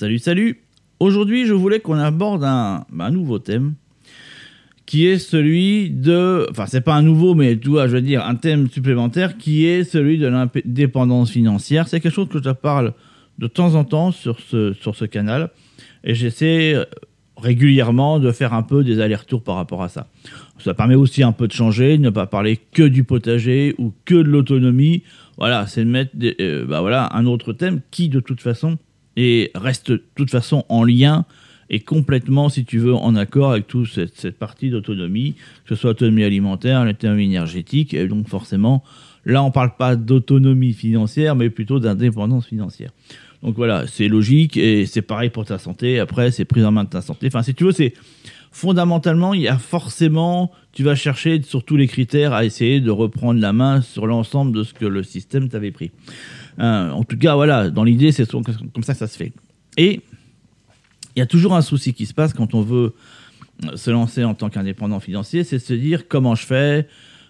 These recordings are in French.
Salut, salut Aujourd'hui, je voulais qu'on aborde un, bah, un, nouveau thème qui est celui de. Enfin, c'est pas un nouveau, mais vois, je veux dire, un thème supplémentaire qui est celui de l'indépendance financière. C'est quelque chose que je parle de temps en temps sur ce, sur ce canal et j'essaie régulièrement de faire un peu des allers-retours par rapport à ça. Ça permet aussi un peu de changer, de ne pas parler que du potager ou que de l'autonomie. Voilà, c'est de mettre euh, bah voilà, un autre thème qui, de toute façon, et reste de toute façon en lien et complètement, si tu veux, en accord avec toute cette, cette partie d'autonomie, que ce soit autonomie alimentaire, l'autonomie énergétique, et donc forcément, là, on ne parle pas d'autonomie financière, mais plutôt d'indépendance financière. Donc voilà, c'est logique, et c'est pareil pour ta santé, après, c'est prise en main de ta santé. Enfin, si tu veux, c'est fondamentalement, il y a forcément, tu vas chercher sur tous les critères à essayer de reprendre la main sur l'ensemble de ce que le système t'avait pris. Euh, en tout cas, voilà, dans l'idée, c'est comme ça que ça se fait. Et il y a toujours un souci qui se passe quand on veut se lancer en tant qu'indépendant financier, c'est se dire comment je fais.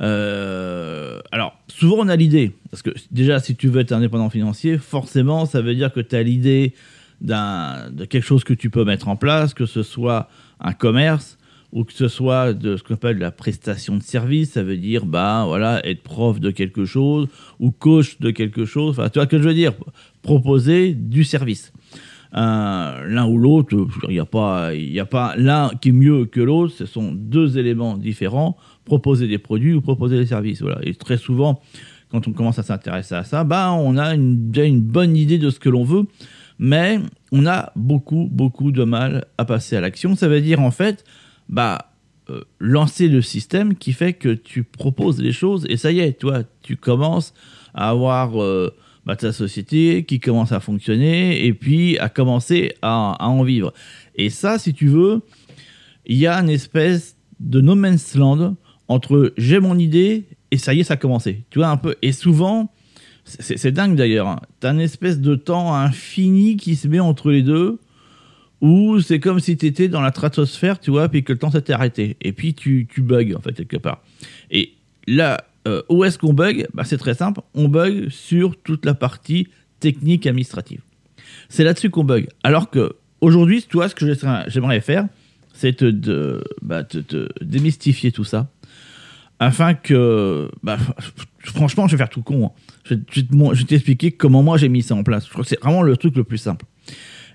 Euh, alors, souvent on a l'idée, parce que déjà, si tu veux être indépendant financier, forcément, ça veut dire que tu as l'idée de quelque chose que tu peux mettre en place, que ce soit un commerce, ou que ce soit de ce qu'on appelle la prestation de service, ça veut dire bah voilà être prof de quelque chose ou coach de quelque chose. Enfin, tu vois ce que je veux dire? Proposer du service. Euh, l'un ou l'autre, il n'y a pas, il a pas l'un qui est mieux que l'autre. Ce sont deux éléments différents. Proposer des produits ou proposer des services. Voilà. Et très souvent, quand on commence à s'intéresser à ça, bah on a une, déjà une bonne idée de ce que l'on veut, mais on a beaucoup beaucoup de mal à passer à l'action. Ça veut dire en fait bah, euh, lancer le système qui fait que tu proposes les choses et ça y est, toi, tu commences à avoir euh, bah, ta société qui commence à fonctionner et puis à commencer à, en vivre. Et ça, si tu veux, il y a une espèce de no man's land entre j'ai mon idée et ça y est, ça a commencé. Tu vois un peu. Et souvent, c'est dingue d'ailleurs. Hein. Tu as une espèce de temps infini qui se met entre les deux ou c'est comme si tu étais dans la stratosphère, tu vois, puis que le temps s'était arrêté. Et puis tu, tu bugs, en fait, quelque part. Et là, euh, où est-ce qu'on bug? Bah, C'est très simple, on bug sur toute la partie technique administrative. C'est là-dessus qu'on bug. Alors que aujourd'hui, toi, ce que j'aimerais faire, c'est de, bah, te, démystifier tout ça. Afin que, bah, franchement, je vais faire tout con. Hein. Je, vais t'expliquer comment moi j'ai mis ça en place. Je crois que c'est vraiment le truc le plus simple.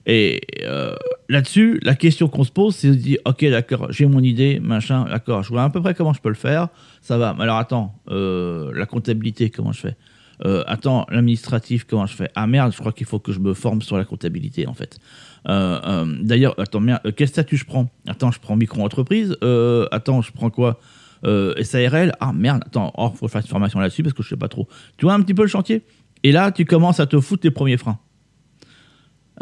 Et euh, là-dessus, la question qu'on se pose, c'est de dire, ok, d'accord, j'ai mon idée, machin, d'accord, je vois à peu près comment je peux le faire, ça va. Mais alors attends, euh, la comptabilité, comment je fais? Euh, Attends, l'administratif, comment je fais? Ah merde, je crois qu'il faut que je me forme sur la comptabilité, en fait. D'ailleurs, attends, merde, quel statut je prends? Attends, je prends micro-entreprise Attends, je prends quoi? SARL Ah merde, attends, oh, faut faire une formation là-dessus parce que je sais pas trop. Tu vois un petit peu le chantier? Et là, tu commences à te foutre tes premiers freins.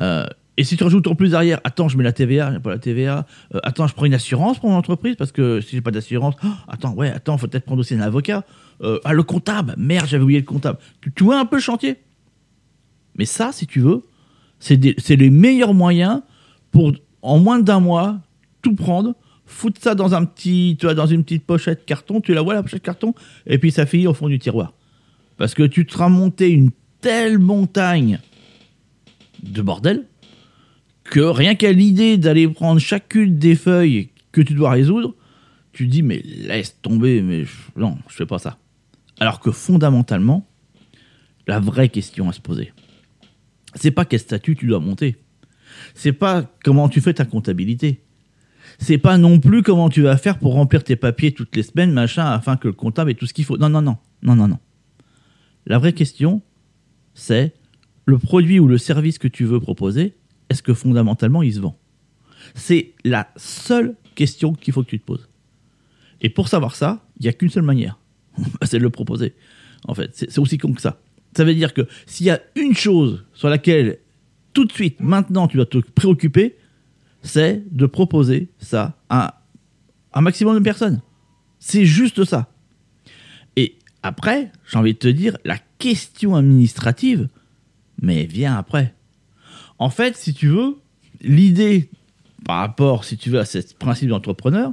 Euh, et si tu rajoutes en plus arrière, attends, je mets la TVA, j'ai pas la TVA. Euh, attends, je prends une assurance pour mon entreprise parce que si j'ai pas d'assurance, oh, attends, ouais, attends, faut peut-être prendre aussi un avocat. Euh, ah, le comptable, merde, j'avais oublié le comptable. Tu, vois un peu le chantier? Mais ça, si tu veux, c'est les meilleurs moyens pour, en moins d'un mois, tout prendre, foutre ça dans un petit, dans une petite pochette carton, tu la vois la pochette carton, et puis ça finit au fond du tiroir. Parce que tu te seras monté une telle montagne de bordel que rien qu'à l'idée d'aller prendre chacune des feuilles que tu dois résoudre, tu dis mais laisse tomber, mais non, je fais pas ça. Alors que fondamentalement, la vraie question à se poser, c'est pas quel statut tu dois monter, c'est pas comment tu fais ta comptabilité, c'est pas non plus comment tu vas faire pour remplir tes papiers toutes les semaines, machin, afin que le comptable ait tout ce qu'il faut. Non, non, non, non, non, non. La vraie question, c'est le produit ou le service que tu veux proposer, est-ce que fondamentalement il se vend? C'est la seule question qu'il faut que tu te poses. Et pour savoir ça, il n'y a qu'une seule manière, c'est de le proposer. En fait, c'est aussi con que ça. Ça veut dire que s'il y a une chose sur laquelle tout de suite, maintenant, tu dois te préoccuper, c'est de proposer ça à un maximum de personnes. C'est juste ça. Et après, j'ai envie de te dire, la question administrative, mais vient après. En fait, si tu veux, l'idée par rapport, si tu veux, à ce principe d'entrepreneur,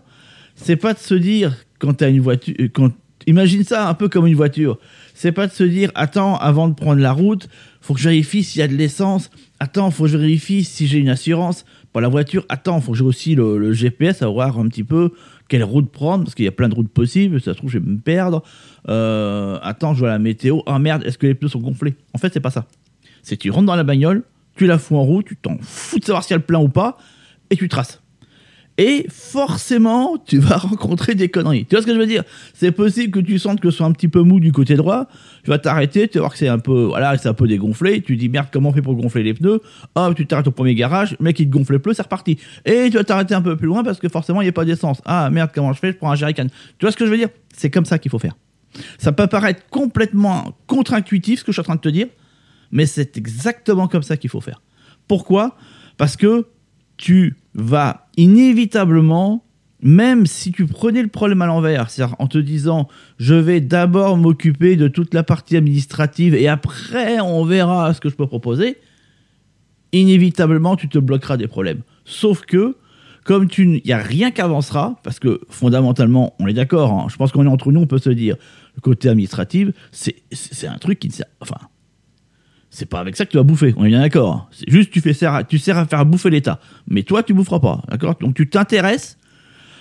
c'est pas de se dire quand tu as une voiture, quand imagine ça un peu comme une voiture. C'est pas de se dire, attends, avant de prendre la route, faut que je vérifie s'il y a de l'essence. Attends, faut que je vérifie si j'ai une assurance pour la voiture. Attends, faut que j'ai aussi le, GPS à voir un petit peu quelle route prendre parce qu'il y a plein de routes possibles. Ça se trouve, je vais me perdre. Euh, attends, je vois la météo. Ah merde, est-ce que les pneus sont gonflés? En fait, c'est pas ça. C'est tu rentres dans la bagnole, tu la fous en route, tu t'en fous de savoir si elle plein ou pas, et tu traces et forcément, tu vas rencontrer des conneries. Tu vois ce que je veux dire? C'est possible que tu sentes que ce soit un petit peu mou du côté droit, tu vas t'arrêter, tu vas voir que c'est un peu, voilà, c'est un peu dégonflé, tu dis merde, comment on fait pour gonfler les pneus? Hop, tu t'arrêtes au premier garage, mec il te gonfle les pneus, c'est reparti. Et tu vas t'arrêter un peu plus loin parce que forcément il n'y a pas d'essence. Ah merde, comment je fais? Je prends un jerrycan. Tu vois ce que je veux dire? C'est comme ça qu'il faut faire. Ça peut paraître complètement contre-intuitif ce que je suis en train de te dire, mais c'est exactement comme ça qu'il faut faire. Pourquoi? Parce que tu vas inévitablement, même si tu prenais le problème à l'envers, c'est-à-dire en te disant je vais d'abord m'occuper de toute la partie administrative et après on verra ce que je peux proposer, inévitablement tu te bloqueras des problèmes. Sauf que, comme il n'y a rien qui avancera, parce que fondamentalement, on est d'accord, hein, je pense qu'on est entre nous, on peut se dire, le côté administratif, c'est un truc qui ne sert. C'est pas avec ça que tu vas bouffer, on est bien d'accord. C'est juste tu fais tu sers à faire bouffer l'État, mais toi tu boufferas pas, d'accord? Donc tu t'intéresses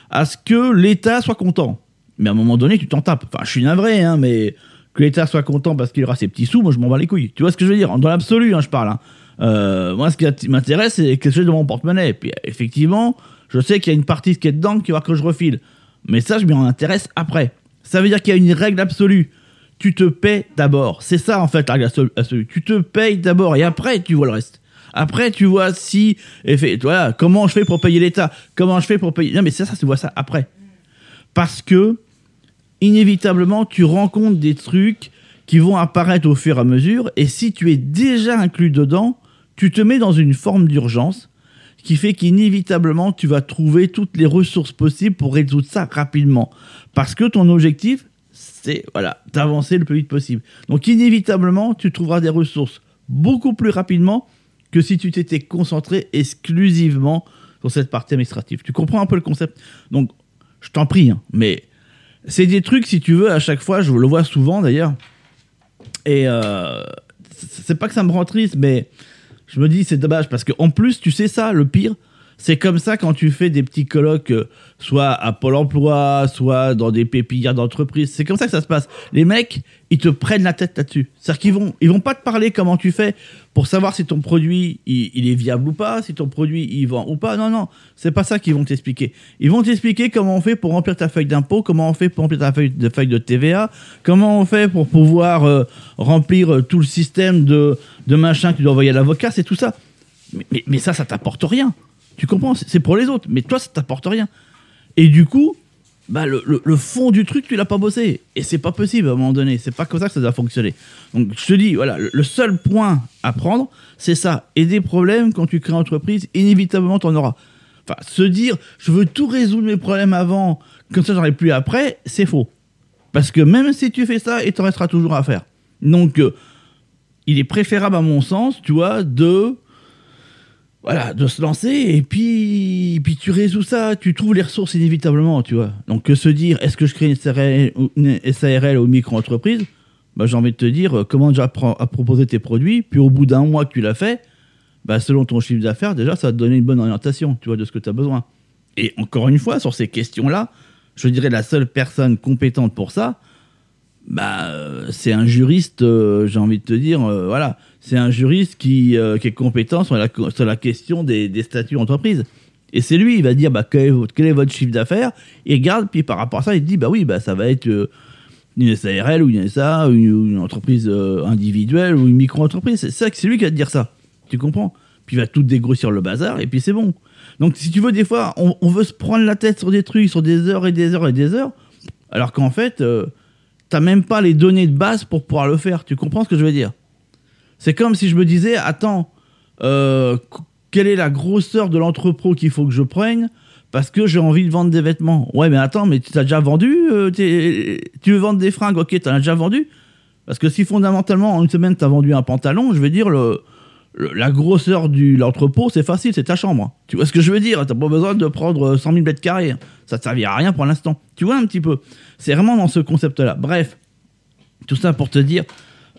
à ce que l'État soit content. Mais à un moment donné, tu t'en tapes. Enfin, je suis navré, hein, mais que l'État soit content parce qu'il aura ses petits sous, moi je m'en bats les couilles. Tu vois ce que je veux dire? Dans l'absolu, hein, je parle. Hein. Euh, moi, ce qui m'intéresse, c'est quelque chose de mon porte-monnaie. Puis effectivement, je sais qu'il y a une partie qui est dedans qui va que je refile. Mais ça, je m'y intéresse après. Ça veut dire qu'il y a une règle absolue tu te paies d'abord. C'est ça en fait la Tu te payes d'abord et après tu vois le reste. Après tu vois si voilà, comment je fais pour payer l'État, comment je fais pour payer? Non mais c'est ça, tu vois ça après. Parce que inévitablement tu rencontres des trucs qui vont apparaître au fur et à mesure et si tu es déjà inclus dedans, tu te mets dans une forme d'urgence qui fait qu'inévitablement tu vas trouver toutes les ressources possibles pour résoudre ça rapidement. Parce que ton objectif, c'est voilà, d'avancer le plus vite possible. Donc inévitablement, tu trouveras des ressources beaucoup plus rapidement que si tu t'étais concentré exclusivement sur cette partie administrative. Tu comprends un peu le concept? Donc, je t'en prie, hein, mais c'est des trucs, si tu veux, à chaque fois, je le vois souvent d'ailleurs, et euh, c'est pas que ça me rend triste, mais je me dis c'est dommage parce qu'en plus, tu sais ça, le pire, c'est comme ça quand tu fais des petits colloques, euh, soit à Pôle emploi, soit dans des pépillards d'entreprise. C'est comme ça que ça se passe. Les mecs, ils te prennent la tête là-dessus. C'est-à-dire qu'ils vont, ils vont pas te parler comment tu fais pour savoir si ton produit il, est viable ou pas, si ton produit il vend ou pas. Non, non, c'est pas ça qu'ils vont t'expliquer. Ils vont t'expliquer comment on fait pour remplir ta feuille d'impôt, comment on fait pour remplir ta feuille de, feuille de TVA, comment on fait pour pouvoir euh, remplir euh, tout le système de, de machin que tu dois envoyer à l'avocat. C'est tout ça. Mais, mais, mais ça, ça t'apporte rien. Tu comprends C'est pour les autres, mais toi, ça t'apporte rien. Et du coup, bah, le, fond du truc, tu l'as pas bossé. Et c'est pas possible à un moment donné. C'est pas comme ça que ça doit fonctionner. Donc, je te dis, voilà, le, seul point à prendre, c'est ça. Et des problèmes, quand tu crées une entreprise, inévitablement, tu en auras. Enfin, se dire, je veux tout résoudre mes problèmes avant, comme ça, j'en ai plus après, c'est faux. Parce que même si tu fais ça, il te restera toujours à faire. Donc, euh, il est préférable, à mon sens, tu vois, de voilà, de se lancer et puis, puis tu résous ça, tu trouves les ressources inévitablement, tu vois. Donc que se dire, est-ce que je crée une SARL, ou micro-entreprise? Bah, J'ai envie de te dire, euh, comment déjà à proposer tes produits, puis au bout d'un mois que tu l'as fait, bah, selon ton chiffre d'affaires, déjà, ça va te donner une bonne orientation, tu vois, de ce que tu as besoin. Et encore une fois, sur ces questions-là, je dirais la seule personne compétente pour ça, bah, c'est un juriste, euh, j'ai envie de te dire, euh, voilà, c'est un juriste qui, euh, qui, est compétent sur la, sur la question des, des statuts d'entreprise. Et c'est lui, il va dire bah, quel, est votre, quel est votre chiffre d'affaires, il regarde, puis par rapport à ça, il dit bah oui, bah, ça va être une SARL ou une SA, une, entreprise individuelle ou une micro-entreprise. C'est ça, c'est lui qui va te dire ça. Tu comprends? Puis il va tout dégrossir le bazar, et puis c'est bon. Donc si tu veux, des fois, on, on, veut se prendre la tête sur des trucs, sur des heures et des heures et des heures, alors qu'en fait t'as même pas les données de base pour pouvoir le faire. Tu comprends ce que je veux dire? C'est comme si je me disais, attends, euh, quelle est la grosseur de l'entrepôt qu'il faut que je prenne parce que j'ai envie de vendre des vêtements? Ouais, mais attends, mais tu as déjà vendu euh, Tu veux vendre des fringues? Ok, tu as déjà vendu Parce que si fondamentalement, en une semaine, tu as vendu un pantalon, je veux dire, le, la grosseur de l'entrepôt, c'est facile, c'est ta chambre. Tu vois ce que je veux dire? T'as pas besoin de prendre 100 000 mètres carrés. Ça te servira à rien pour l'instant. Tu vois un petit peu? C'est vraiment dans ce concept-là. Bref, tout ça pour te dire,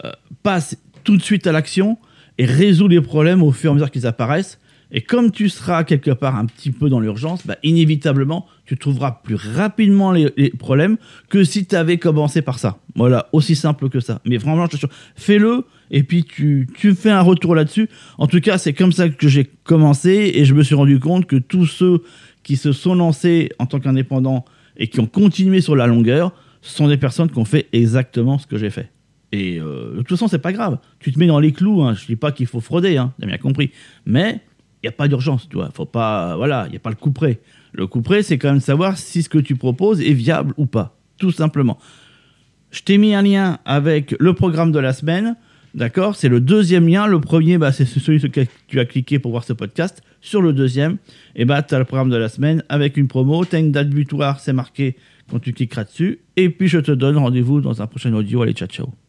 euh, passe tout de suite à l'action et résous les problèmes au fur et à mesure qu'ils apparaissent. Et comme tu seras quelque part un petit peu dans l'urgence, bah, inévitablement, tu trouveras plus rapidement les, problèmes que si tu avais commencé par ça. Voilà, aussi simple que ça. Mais vraiment, je te fais-le et puis tu, tu fais un retour là-dessus. En tout cas, c'est comme ça que j'ai commencé et je me suis rendu compte que tous ceux qui se sont lancés en tant qu'indépendants et qui ont continué sur la longueur, sont des personnes qui ont fait exactement ce que j'ai fait. Et euh, de toute façon, c'est pas grave. Tu te mets dans les clous. Hein. Je dis pas qu'il faut frauder, hein. t'as bien compris. Mais il n'y a pas d'urgence, tu vois. Faut pas, voilà, il n'y a pas le coup près. Le coup près, c'est quand même savoir si ce que tu proposes est viable ou pas, tout simplement. Je t'ai mis un lien avec le programme de la semaine, d'accord? C'est le deuxième lien. Le premier, bah, c'est celui sur lequel tu as cliqué pour voir ce podcast. Sur le deuxième, et bah, tu as le programme de la semaine avec une promo. Tu as une date butoir, c'est marqué quand tu cliqueras dessus. Et puis, je te donne rendez-vous dans un prochain audio. Allez, ciao, ciao.